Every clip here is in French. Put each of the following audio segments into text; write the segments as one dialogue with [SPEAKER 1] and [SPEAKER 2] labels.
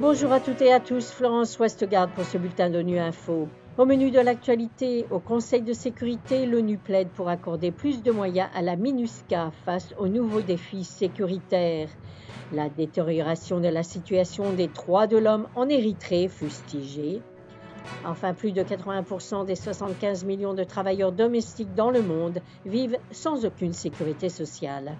[SPEAKER 1] Bonjour à toutes et à tous, Florence Westgard pour ce bulletin d'ONU Info. Au menu de l'actualité, au Conseil de sécurité, l'ONU plaide pour accorder plus de moyens à la MINUSCA face aux nouveaux défis sécuritaires. La détérioration de la situation des droits de l'homme en Érythrée fustigée. Enfin, plus de 80% des 75 millions de travailleurs domestiques dans le monde vivent sans aucune sécurité sociale.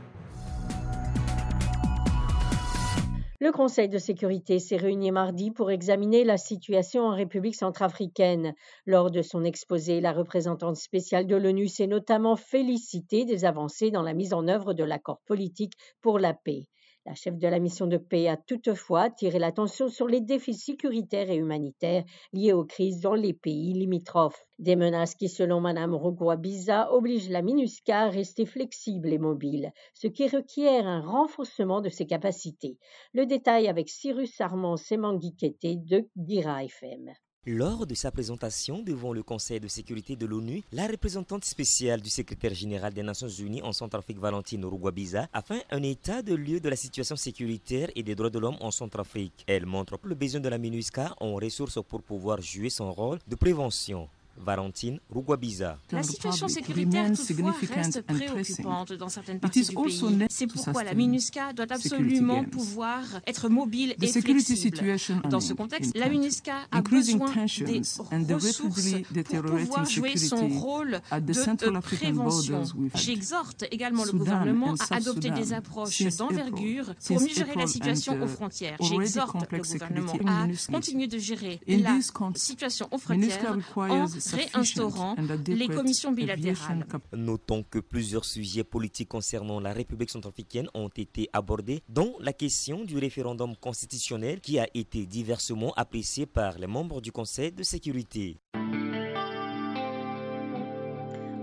[SPEAKER 1] Le Conseil de sécurité s'est réuni mardi pour examiner la situation en République centrafricaine. Lors de son exposé, la représentante spéciale de l'ONU s'est notamment félicitée des avancées dans la mise en œuvre de l'accord politique pour la paix. La chef de la mission de paix a toutefois attiré l'attention sur les défis sécuritaires et humanitaires liés aux crises dans les pays limitrophes. Des menaces qui, selon Mme Rugwabiza, obligent la MINUSCA à rester flexible et mobile, ce qui requiert un renforcement de ses capacités. Le détail avec Cyrus Armand Semangikete de Gira FM.
[SPEAKER 2] Lors de sa présentation devant le Conseil de sécurité de l'ONU, la représentante spéciale du secrétaire général des Nations Unies en Centrafrique, Valentine Uruguabiza, a fait un état de lieu de la situation sécuritaire et des droits de l'homme en Centrafrique. Elle montre le besoin de la MINUSCA en ressources pour pouvoir jouer son rôle de prévention. Valentine Rugwabiza.
[SPEAKER 3] La situation sécuritaire toutefois reste préoccupante dans certaines parties du pays. C'est pourquoi la MINUSCA doit absolument pouvoir être mobile et flexible. Dans ce contexte, la MINUSCA a besoin des ressources pour pouvoir jouer son rôle de prévention. J'exhorte également le gouvernement à adopter des approches d'envergure pour mieux gérer la situation aux frontières. J'exhorte le gouvernement à continuer de gérer la situation aux frontières en réinstaurant les commissions bilatérales.
[SPEAKER 2] Notons que plusieurs sujets politiques concernant la République centrafricaine ont été abordés, dont la question du référendum constitutionnel qui a été diversement apprécié par les membres du Conseil de sécurité.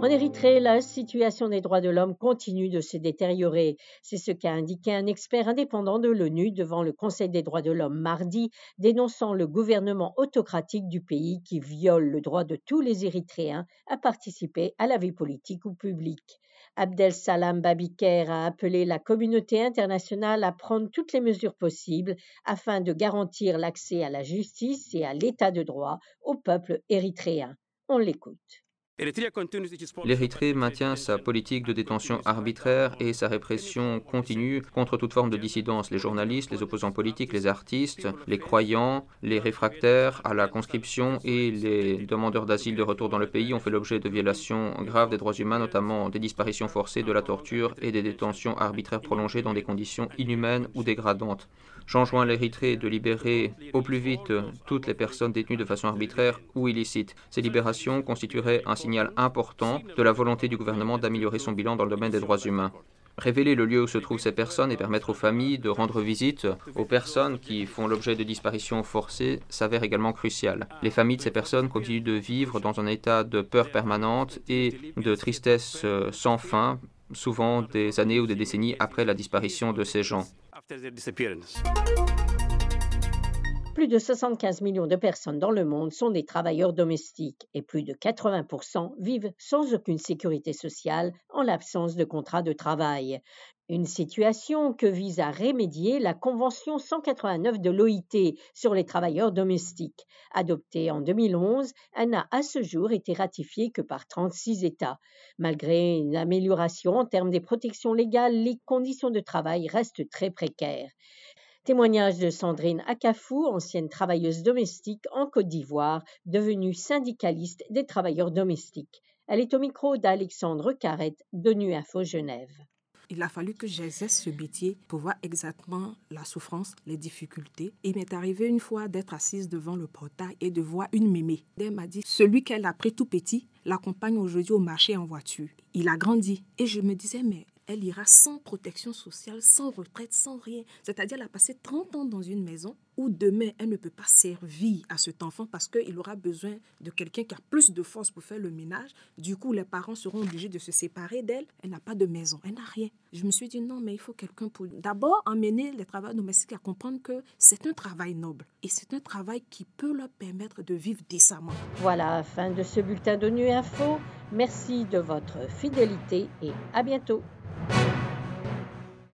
[SPEAKER 1] En Érythrée, la situation des droits de l'homme continue de se détériorer. C'est ce qu'a indiqué un expert indépendant de l'ONU devant le Conseil des droits de l'homme mardi, dénonçant le gouvernement autocratique du pays qui viole le droit de tous les Érythréens à participer à la vie politique ou publique. Abdel Salam Babiker a appelé la communauté internationale à prendre toutes les mesures possibles afin de garantir l'accès à la justice et à l'état de droit au peuple érythréen. On l'écoute.
[SPEAKER 4] L'Érythrée maintient sa politique de détention arbitraire et sa répression continue contre toute forme de dissidence. Les journalistes, les opposants politiques, les artistes, les croyants, les réfractaires à la conscription et les demandeurs d'asile de retour dans le pays ont fait l'objet de violations graves des droits humains, notamment des disparitions forcées, de la torture et des détentions arbitraires prolongées dans des conditions inhumaines ou dégradantes. J'enjoins l'Érythrée de libérer au plus vite toutes les personnes détenues de façon arbitraire ou illicite. Ces libérations constitueraient un signal important de la volonté du gouvernement d'améliorer son bilan dans le domaine des droits humains. Révéler le lieu où se trouvent ces personnes et permettre aux familles de rendre visite aux personnes qui font l'objet de disparitions forcées s'avère également crucial. Les familles de ces personnes continuent de vivre dans un état de peur permanente et de tristesse euh, sans fin, souvent des années ou des décennies après la disparition de ces gens.
[SPEAKER 1] Plus de 75 millions de personnes dans le monde sont des travailleurs domestiques et plus de 80% vivent sans aucune sécurité sociale en l'absence de contrat de travail. Une situation que vise à remédier la Convention 189 de l'OIT sur les travailleurs domestiques. Adoptée en 2011, elle n'a à ce jour été ratifiée que par 36 États. Malgré une amélioration en termes des protections légales, les conditions de travail restent très précaires. Témoignage de Sandrine Akafou, ancienne travailleuse domestique en Côte d'Ivoire, devenue syndicaliste des travailleurs domestiques. Elle est au micro d'Alexandre Carrette de Nu Info Genève.
[SPEAKER 5] Il a fallu que j'exerce ce métier pour voir exactement la souffrance, les difficultés. Il m'est arrivé une fois d'être assise devant le portail et de voir une mémé. Elle m'a dit, celui qu'elle a pris tout petit l'accompagne aujourd'hui au marché en voiture. Il a grandi. Et je me disais, mais elle ira sans protection sociale, sans retraite, sans rien. C'est-à-dire, elle a passé 30 ans dans une maison où demain, elle ne peut pas servir à cet enfant parce qu'il aura besoin de quelqu'un qui a plus de force pour faire le ménage. Du coup, les parents seront obligés de se séparer d'elle. Elle n'a pas de maison, elle n'a rien. Je me suis dit non, mais il faut quelqu'un pour d'abord emmener les travailleurs domestiques à comprendre que c'est un travail noble et c'est un travail qui peut leur permettre de vivre décemment.
[SPEAKER 1] Voilà, fin de ce bulletin de Nu Info. Merci de votre fidélité et à bientôt.